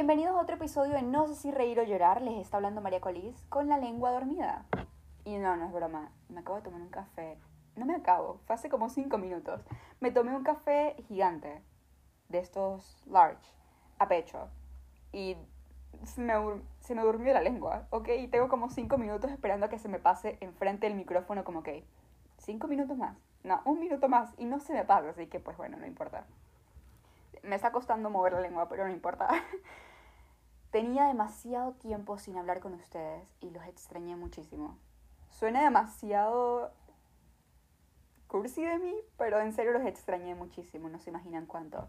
bienvenidos a otro episodio de No sé si reír o llorar. Les está hablando María Colís con la lengua dormida. Y no, no es broma. Me acabo de tomar un café. No me acabo, fue hace como cinco minutos. Me tomé un café gigante, de estos large, a pecho. Y se me, se me durmió la lengua, ¿ok? Y tengo como cinco minutos esperando a que se me pase enfrente del micrófono como que... ¿Cinco minutos más? No, un minuto más. Y no se me pasa, así que pues bueno, no importa. Me está costando mover la lengua, pero no importa. Tenía demasiado tiempo sin hablar con ustedes y los extrañé muchísimo. Suena demasiado cursi de mí, pero en serio los extrañé muchísimo, no se imaginan cuánto.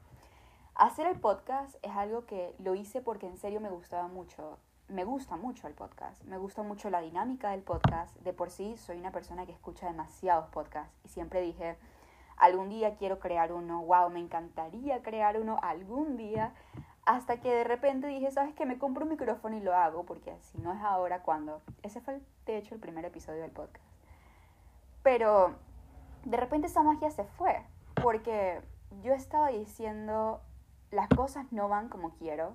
Hacer el podcast es algo que lo hice porque en serio me gustaba mucho. Me gusta mucho el podcast, me gusta mucho la dinámica del podcast. De por sí soy una persona que escucha demasiados podcasts y siempre dije, algún día quiero crear uno, wow, me encantaría crear uno algún día. Hasta que de repente dije, ¿sabes qué? Me compro un micrófono y lo hago, porque si no es ahora, ¿cuándo? Ese fue, de hecho, el primer episodio del podcast. Pero de repente esa magia se fue, porque yo estaba diciendo, las cosas no van como quiero,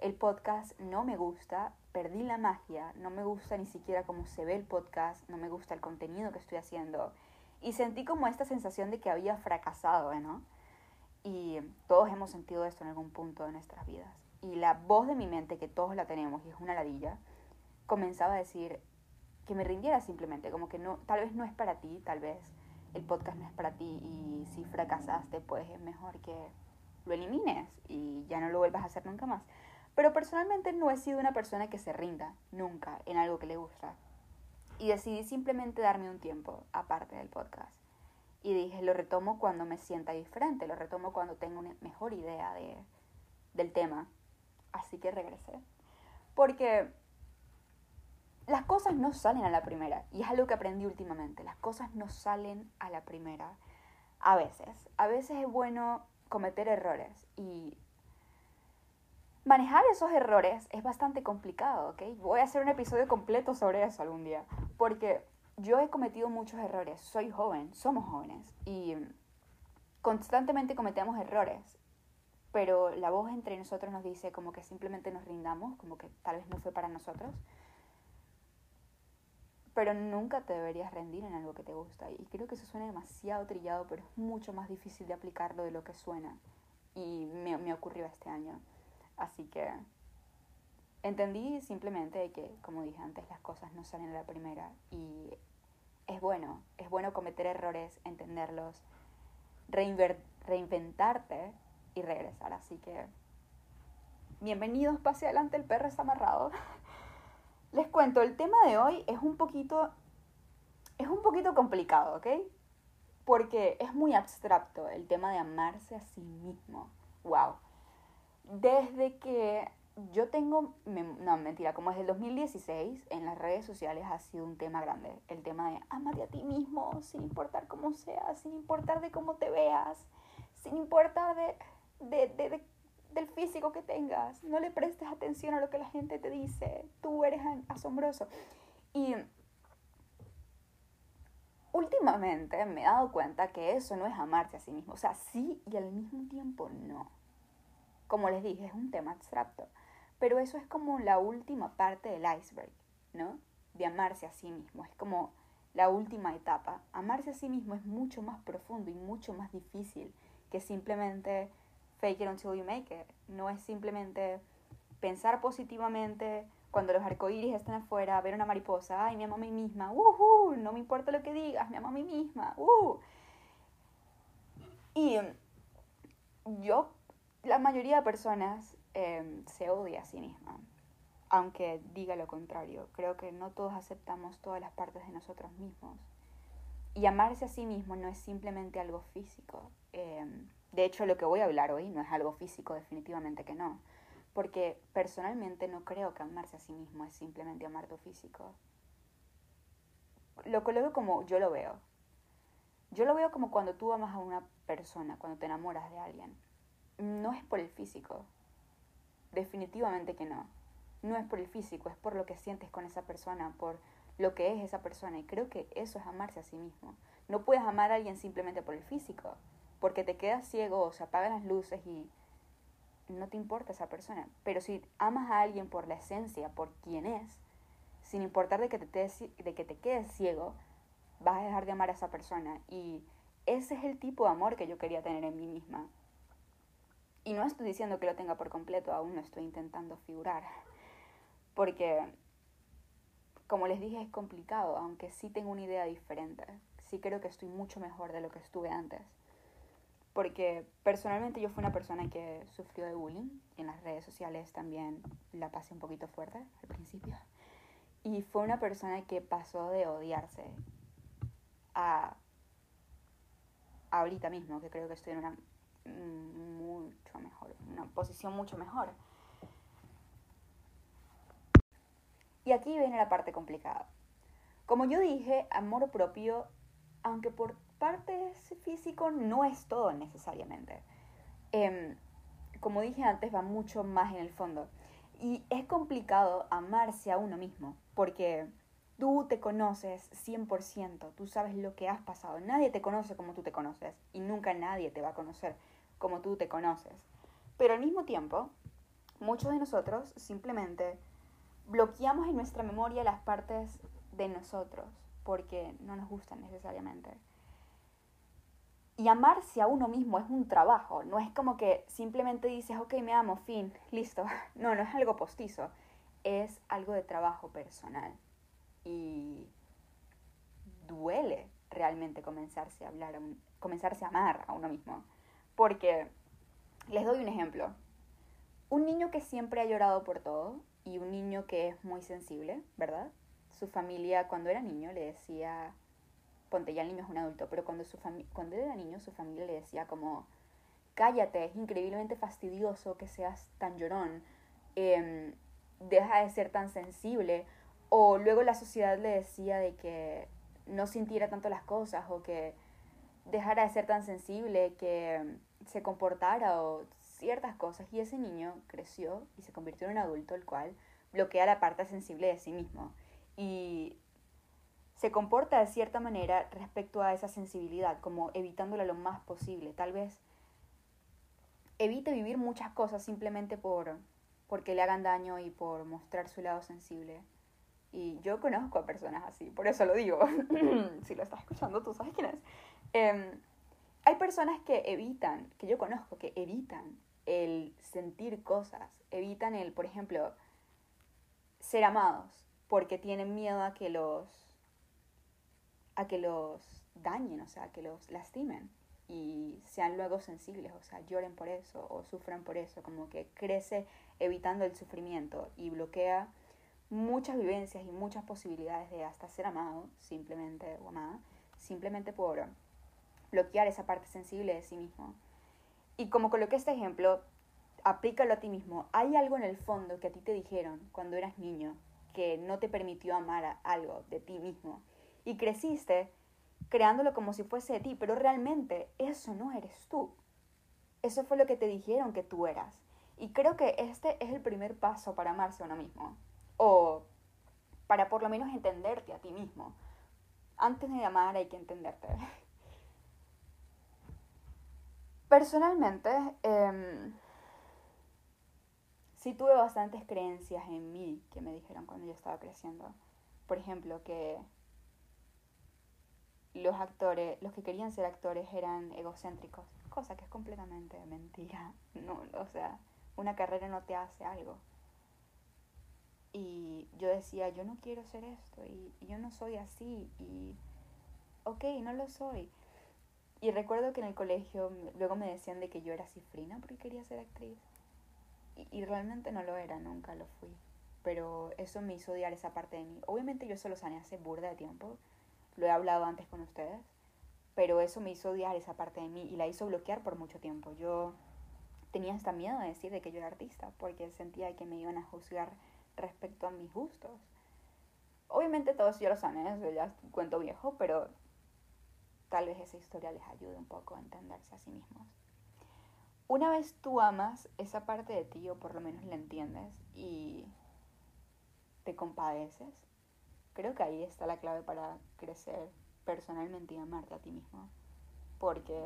el podcast no me gusta, perdí la magia, no me gusta ni siquiera cómo se ve el podcast, no me gusta el contenido que estoy haciendo. Y sentí como esta sensación de que había fracasado, ¿no? Y todos hemos sentido esto en algún punto de nuestras vidas. Y la voz de mi mente, que todos la tenemos y es una ladilla, comenzaba a decir que me rindiera simplemente, como que no, tal vez no es para ti, tal vez el podcast no es para ti y si fracasaste, pues es mejor que lo elimines y ya no lo vuelvas a hacer nunca más. Pero personalmente no he sido una persona que se rinda nunca en algo que le gusta. Y decidí simplemente darme un tiempo aparte del podcast. Y dije, lo retomo cuando me sienta diferente, lo retomo cuando tengo una mejor idea de, del tema. Así que regresé. Porque las cosas no salen a la primera. Y es algo que aprendí últimamente. Las cosas no salen a la primera. A veces. A veces es bueno cometer errores. Y manejar esos errores es bastante complicado, ¿ok? Voy a hacer un episodio completo sobre eso algún día. Porque yo he cometido muchos errores. Soy joven. Somos jóvenes. Y constantemente cometemos errores. Pero la voz entre nosotros nos dice como que simplemente nos rindamos, como que tal vez no fue para nosotros pero nunca te deberías rendir en algo que te gusta. Y creo que eso suena demasiado trillado, pero es mucho más difícil de aplicarlo de lo que suena. Y me, me ocurrió este año. Así que entendí simplemente que, como dije antes, las cosas no salen a la primera. Y es bueno, es bueno cometer errores, entenderlos, reinventarte y regresar. Así que, bienvenidos, pase adelante, el perro está amarrado. Les cuento, el tema de hoy es un poquito, es un poquito complicado, ¿ok? Porque es muy abstracto el tema de amarse a sí mismo. Wow. Desde que yo tengo, no, mentira, como desde el 2016 en las redes sociales ha sido un tema grande. El tema de amate a ti mismo, sin importar cómo seas, sin importar de cómo te veas, sin importar de, de, de del físico que tengas, no le prestes atención a lo que la gente te dice, tú eres asombroso. Y últimamente me he dado cuenta que eso no es amarse a sí mismo, o sea, sí y al mismo tiempo no. Como les dije, es un tema abstracto, pero eso es como la última parte del iceberg, ¿no? De amarse a sí mismo, es como la última etapa. Amarse a sí mismo es mucho más profundo y mucho más difícil que simplemente fake it until you make it. No es simplemente pensar positivamente cuando los arcoíris están afuera, ver una mariposa, ay, me amo a mí misma, uh, no me importa lo que digas, me amo a mí misma, uh. Y yo, la mayoría de personas em, se odia a sí misma, aunque diga lo contrario. Creo que no todos aceptamos todas las partes de nosotros mismos. Y amarse a sí mismo no es simplemente algo físico. Eh, de hecho, lo que voy a hablar hoy no es algo físico, definitivamente que no. Porque personalmente no creo que amarse a sí mismo es simplemente amar tu físico. Lo veo como yo lo veo. Yo lo veo como cuando tú amas a una persona, cuando te enamoras de alguien. No es por el físico. Definitivamente que no. No es por el físico, es por lo que sientes con esa persona, por lo que es esa persona. Y creo que eso es amarse a sí mismo. No puedes amar a alguien simplemente por el físico porque te quedas ciego o se apagan las luces y no te importa esa persona. Pero si amas a alguien por la esencia, por quien es, sin importar de que te, de que te quedes ciego, vas a dejar de amar a esa persona. Y ese es el tipo de amor que yo quería tener en mí misma. Y no estoy diciendo que lo tenga por completo, aún no estoy intentando figurar. Porque, como les dije, es complicado, aunque sí tengo una idea diferente. Sí creo que estoy mucho mejor de lo que estuve antes. Porque personalmente yo fui una persona que sufrió de bullying en las redes sociales también la pasé un poquito fuerte al principio. Y fue una persona que pasó de odiarse a ahorita mismo, que creo que estoy en una mucho mejor, una posición mucho mejor. Y aquí viene la parte complicada. Como yo dije, amor propio, aunque por parte físico no es todo necesariamente. Em, como dije antes, va mucho más en el fondo. Y es complicado amarse a uno mismo, porque tú te conoces 100%, tú sabes lo que has pasado. Nadie te conoce como tú te conoces y nunca nadie te va a conocer como tú te conoces. Pero al mismo tiempo, muchos de nosotros simplemente bloqueamos en nuestra memoria las partes de nosotros porque no nos gustan necesariamente. Y amarse a uno mismo es un trabajo, no es como que simplemente dices, ok, me amo, fin, listo. No, no es algo postizo, es algo de trabajo personal. Y duele realmente comenzarse a hablar, comenzarse a amar a uno mismo. Porque, les doy un ejemplo. Un niño que siempre ha llorado por todo y un niño que es muy sensible, ¿verdad? Su familia cuando era niño le decía, ponte ya el niño es un adulto, pero cuando, su cuando era niño su familia le decía como, cállate, es increíblemente fastidioso que seas tan llorón, em, deja de ser tan sensible, o luego la sociedad le decía de que no sintiera tanto las cosas o que dejara de ser tan sensible, que se comportara o ciertas cosas y ese niño creció y se convirtió en un adulto el cual bloquea la parte sensible de sí mismo y se comporta de cierta manera respecto a esa sensibilidad, como evitándola lo más posible. Tal vez evite vivir muchas cosas simplemente por porque le hagan daño y por mostrar su lado sensible. Y yo conozco a personas así, por eso lo digo. si lo estás escuchando, tú sabes quién es. Em, hay personas que evitan, que yo conozco, que evitan el sentir cosas, evitan el, por ejemplo, ser amados, porque tienen miedo a que los a que los dañen, o sea, a que los lastimen y sean luego sensibles, o sea, lloren por eso o sufran por eso, como que crece evitando el sufrimiento y bloquea muchas vivencias y muchas posibilidades de hasta ser amado, simplemente o amada, simplemente por bloquear esa parte sensible de sí mismo. Y como coloqué este ejemplo, aplícalo a ti mismo. Hay algo en el fondo que a ti te dijeron cuando eras niño que no te permitió amar algo de ti mismo. Y creciste creándolo como si fuese de ti, pero realmente eso no eres tú. Eso fue lo que te dijeron que tú eras. Y creo que este es el primer paso para amarse a uno mismo. O para por lo menos entenderte a ti mismo. Antes de amar hay que entenderte. Personalmente, eh, sí tuve bastantes creencias en mí que me dijeron cuando yo estaba creciendo. Por ejemplo, que los actores, los que querían ser actores eran egocéntricos, cosa que es completamente mentira. No, o sea, una carrera no te hace algo. Y yo decía, yo no quiero ser esto y, y yo no soy así y, ok, no lo soy. Y recuerdo que en el colegio luego me decían de que yo era cifrina porque quería ser actriz. Y, realmente no lo era, nunca lo fui. Pero eso me hizo odiar esa parte de mí. Obviamente yo eso lo sané hace burda de tiempo. Lo he hablado antes con ustedes. Pero eso me hizo odiar esa parte de mí y la hizo bloquear por mucho tiempo. Yo tenía hasta miedo de decir de que yo era artista porque sentía que me iban a juzgar respecto a mis gustos. Obviamente todos yo lo sané, eso ya cuento viejo, pero tal vez esa historia les ayude un poco a entenderse a sí mismos. Una vez tú amas esa parte de ti, o por lo menos la entiendes, y te compadeces, creo que ahí está la clave para crecer personalmente y amarte a ti mismo. Porque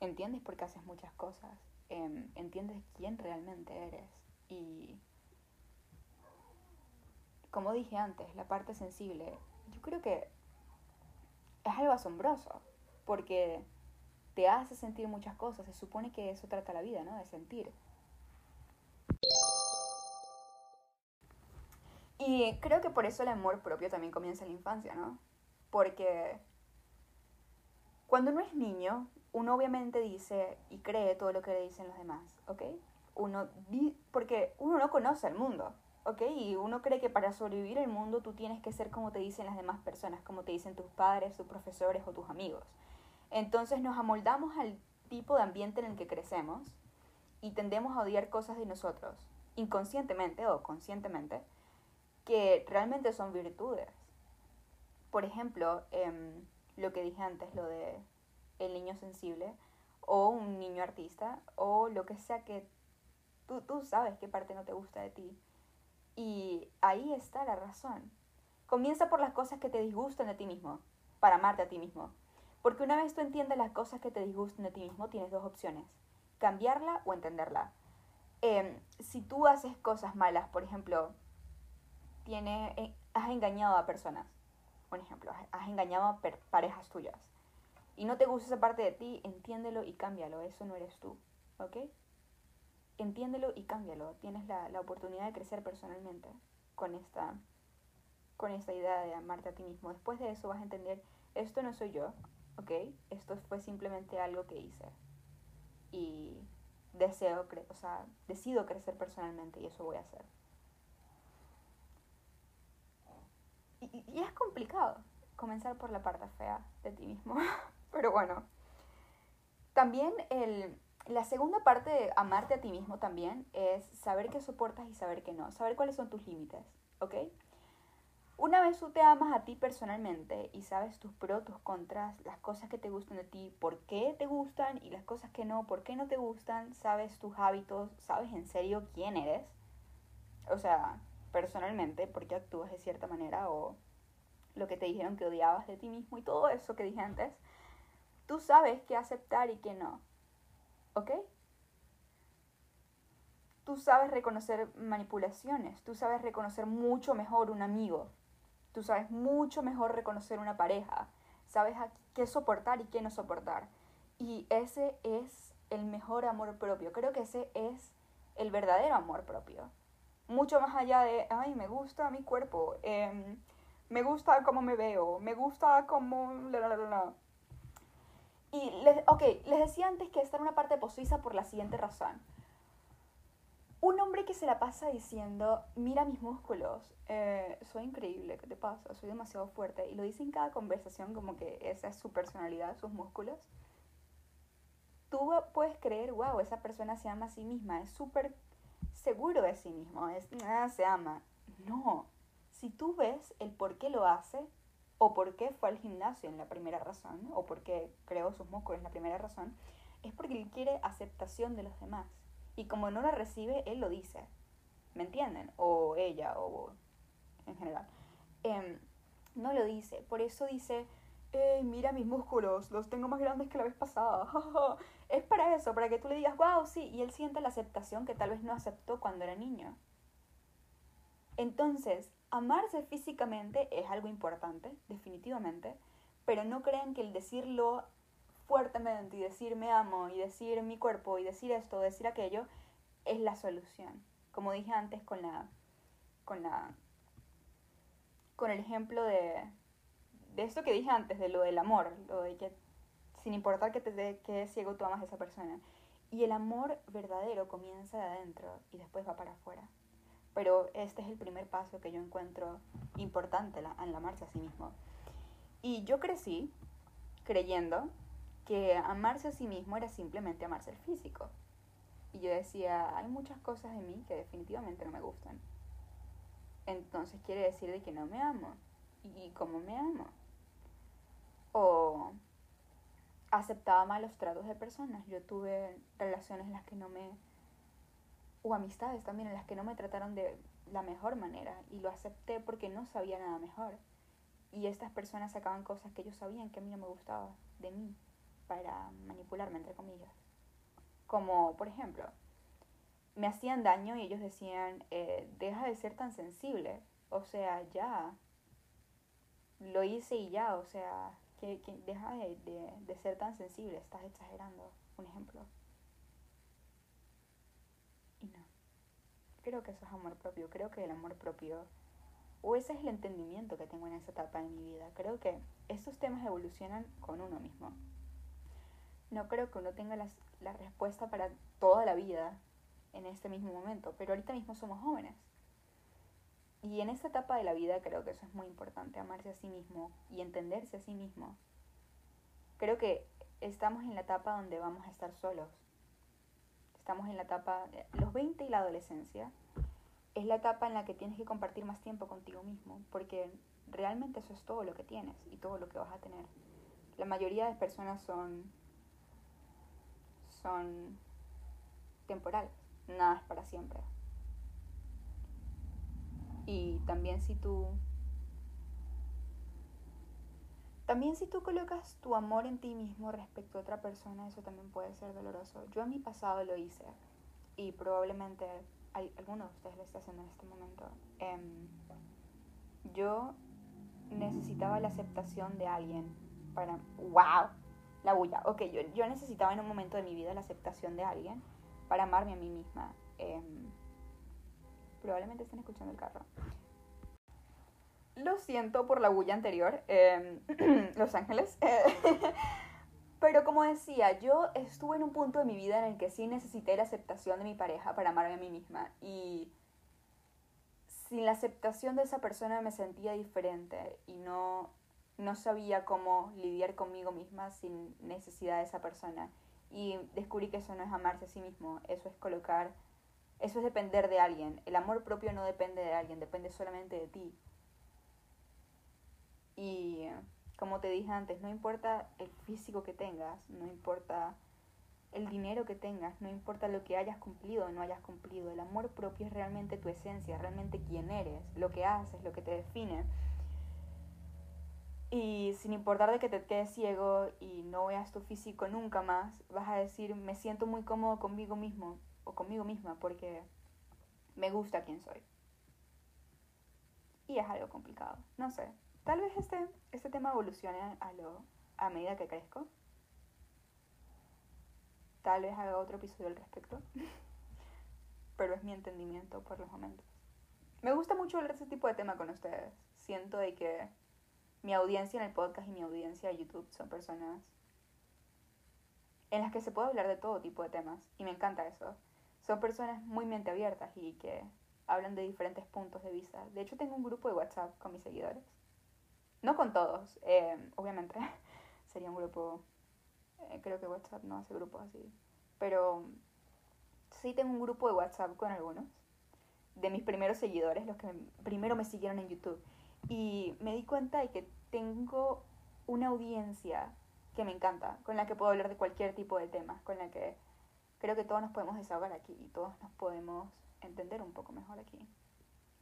entiendes por qué haces muchas cosas, em, entiendes quién realmente eres y como dije antes, la parte sensible, yo creo que es algo asombroso, porque te hace sentir muchas cosas, se supone que eso trata la vida, ¿no? De sentir. Y creo que por eso el amor propio también comienza en la infancia, ¿no? Porque cuando uno es niño, uno obviamente dice y cree todo lo que le dicen los demás, ¿ok? Uno porque uno no conoce el mundo, ¿ok? Y uno cree que para sobrevivir el mundo tú tienes que ser como te dicen las demás personas, como te dicen tus padres, tus profesores o tus amigos. Entonces nos amoldamos al tipo de ambiente en el que crecemos y tendemos a odiar cosas de nosotros, inconscientemente o conscientemente, que realmente son virtudes. Por ejemplo, em, lo que dije antes, lo de el niño sensible o un niño artista o lo que sea que tú, sabes qué parte no te gusta de ti y ahí está la razón. Comienza por las cosas que te disgustan de ti mismo, para amarte a ti mismo. Porque una vez tú entiendes las cosas que te disgustan de ti mismo, tienes dos opciones, cambiarla o entenderla. Em, si tú haces cosas malas, por ejemplo, tiene, eh, has engañado a personas, por ejemplo, has engañado a parejas tuyas, y no te gusta esa parte de ti, entiéndelo y cámbialo, eso no eres tú, ¿ok? Entiéndelo y cámbialo. Tienes la, la, oportunidad de crecer personalmente con esta, con esta idea de amarte a ti mismo. Después de eso vas a entender, esto no soy yo, ¿ok? Esto fue simplemente algo que hice. Y deseo, o sea, decido crecer personalmente y eso voy a hacer. Y es complicado comenzar por la parte fea de ti mismo. Pero bueno, también el la segunda parte de amarte a ti mismo también es saber qué soportas y saber qué no, saber cuáles son tus límites, ¿ok? Una vez tú te amas a ti personalmente y sabes tus pros, tus contras, las cosas que te gustan de ti, por qué te gustan y las cosas que no, por qué no te gustan, sabes tus hábitos, sabes en serio quién eres, o sea, personalmente, por qué actúas de cierta manera o lo que te dijeron que odiabas de ti mismo y todo eso que dije antes, tú sabes qué aceptar y qué no. ¿Ok? Tú sabes reconocer manipulaciones, tú sabes reconocer mucho mejor un amigo, tú sabes mucho mejor reconocer una pareja, sabes qué soportar y qué no soportar. Y ese es el mejor amor propio, creo que ese es el verdadero amor propio. Mucho más allá de, ay, me gusta mi cuerpo, em, me gusta cómo me veo, me gusta cómo... Y, les, ok, les decía antes que esta era una parte posuiza por la siguiente razón. Un hombre que se la pasa diciendo, mira mis músculos, eh, soy increíble, ¿qué te pasa? Soy demasiado fuerte. Y lo dice en cada conversación como que esa es su personalidad, sus músculos. Tú puedes creer, wow, esa persona se ama a sí misma, es súper seguro de sí mismo, es, nada, se ama. No, si tú ves el por qué lo hace, o por qué fue al gimnasio en la primera razón, o por qué creó sus músculos en la primera razón, es porque él quiere aceptación de los demás. Y como no la recibe, él lo dice. ¿Me entienden? O ella, o en general. Em, no lo dice. Por eso dice, mira mis músculos, los tengo más grandes que la vez pasada. es para eso, para que tú le digas, wow, sí, y él sienta la aceptación que tal vez no aceptó cuando era niño. Entonces, amarse físicamente es algo importante, definitivamente, pero no crean que el decirlo fuertemente y decir me amo y decir mi cuerpo y decir esto, decir aquello, es la solución. Como dije antes con la con la con el ejemplo de de esto que dije antes de lo del amor, lo de que sin importar que te dé que ciego tú amas a esa persona. Y el amor verdadero comienza de adentro y después va para afuera. Pero este es el primer paso que yo encuentro importante en la marcha a sí mismo. Y yo crecí creyendo que amarse a sí mismo era simplemente amarse el físico. Y yo decía, hay muchas cosas de mí que definitivamente no me gustan. Entonces quiere decir de que no me amo. ¿Y cómo me amo? O aceptaba malos tratos de personas. Yo tuve relaciones en las que no me o amistades también en las que no me trataron de la mejor manera y lo acepté porque no sabía nada mejor. Y estas personas sacaban cosas que ellos sabían que a mí no me gustaba de mí para manipularme, entre comillas. Como, por ejemplo, me hacían daño y ellos decían, eh, deja de ser tan sensible. O sea, ya. Lo hice y ya, o sea, que, deja de, de ser tan sensible, estás exagerando. Un ejemplo. Y no. Creo que eso es amor propio. Creo que el amor propio, o ese es el entendimiento que tengo en esa etapa de mi vida. Creo que estos temas evolucionan con uno mismo. No creo que uno tenga las, la respuesta para toda la vida en este mismo momento, pero ahorita mismo somos jóvenes. Y en esta etapa de la vida creo que eso es muy importante, amarse a sí mismo y entenderse a sí mismo. Creo que estamos en la etapa donde vamos a estar solos. Estamos en la etapa, los 20 y la adolescencia, es la etapa en la que tienes que compartir más tiempo contigo mismo, porque realmente eso es todo lo que tienes y todo lo que vas a tener. La mayoría de personas son, son temporales, nada es para siempre. Y también si tú también si tú colocas tu amor en ti mismo respecto a otra persona, eso también puede ser doloroso. Yo en mi pasado lo hice y probablemente hay, alguno de ustedes lo está haciendo en este momento. Em, yo necesitaba la aceptación de alguien para... ¡Wow! La bulla. Ok, yo, yo necesitaba en un momento de mi vida la aceptación de alguien para amarme a mí misma. Em, probablemente estén escuchando el carro. Lo siento por la bulla anterior, em, Los Ángeles. Pero como decía, yo estuve en un punto de mi vida en el que sí necesité la aceptación de mi pareja para amarme a mí misma. Y sin la aceptación de esa persona me sentía diferente y no, no sabía cómo lidiar conmigo misma sin necesidad de esa persona. Y descubrí que eso no es amarse a sí mismo, eso es colocar, eso es depender de alguien. El amor propio no depende de alguien, depende solamente de ti. Y como te dije antes, no importa el físico que tengas, no importa el dinero que tengas, no importa lo que hayas cumplido o no hayas cumplido, el amor propio es realmente tu esencia, realmente quién eres, lo que haces, lo que te define. Y sin importar de que te quedes ciego y no veas tu físico nunca más, vas a decir, me siento muy cómodo conmigo mismo o conmigo misma porque me gusta quién soy. Y es algo complicado, no sé, Tal vez este, este tema evolucione a, lo, a medida que crezco. Tal vez haga otro episodio al respecto. Pero es mi entendimiento por los momentos. Me gusta mucho hablar de este tipo de tema con ustedes. Siento de que mi audiencia en el podcast y mi audiencia en YouTube son personas en las que se puede hablar de todo tipo de temas. Y me encanta eso. Son personas muy mente abiertas y que hablan de diferentes puntos de vista. De hecho, tengo un grupo de WhatsApp con mis seguidores no con todos, eh, obviamente. Sería un grupo, eh, creo que WhatsApp no hace grupos así. Pero sí tengo un grupo de WhatsApp con algunos. De mis primeros seguidores, los que primero me siguieron en YouTube. Y me di cuenta de que tengo una audiencia que me encanta, con la que puedo hablar de cualquier tipo de temas, con la que creo que todos nos podemos desahogar aquí y todos nos podemos entender un poco mejor aquí.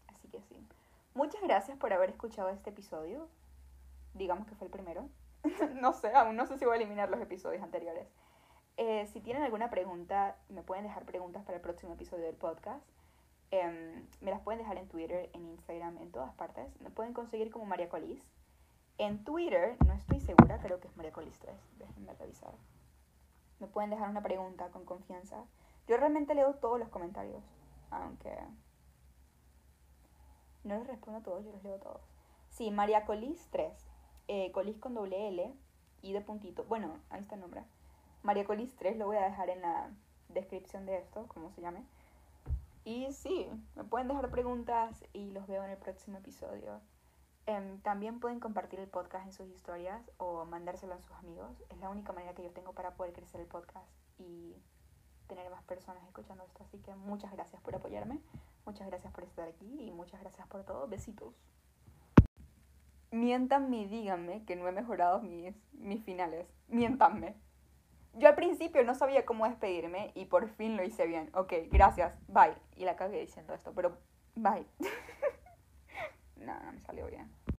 Así que sí. Muchas gracias por haber escuchado este episodio digamos que fue el primero. no sé, aún no sé si voy a eliminar los episodios anteriores. Eh, si tienen alguna pregunta, me pueden dejar preguntas para el próximo episodio del podcast. Em, me las pueden dejar en Twitter, en Instagram, en todas partes. Me pueden conseguir como María Colis. En Twitter, no estoy segura, creo que es María Colis 3. Déjenme revisar. Me pueden dejar una pregunta con confianza. Yo realmente leo todos los comentarios, aunque no les respondo a todos, yo los leo todos. Sí, María Colis 3 eh, Colis con doble L y de puntito. Bueno, ahí está el nombre. María Colis 3 lo voy a dejar en la descripción de esto, como se llame. Y sí, me pueden dejar preguntas y los veo en el próximo episodio. Em, también pueden compartir el podcast en sus historias o mandárselo a sus amigos. Es la única manera que yo tengo para poder crecer el podcast y tener más personas escuchando esto. Así que muchas gracias por apoyarme, muchas gracias por estar aquí y muchas gracias por todo. Besitos miéntanme y díganme que no he mejorado mis, mis finales. Miéntanme. Yo al principio no sabía cómo despedirme y por fin lo hice bien. Ok, gracias, bye. Y la cagué diciendo esto, pero bye. no, no me salió bien.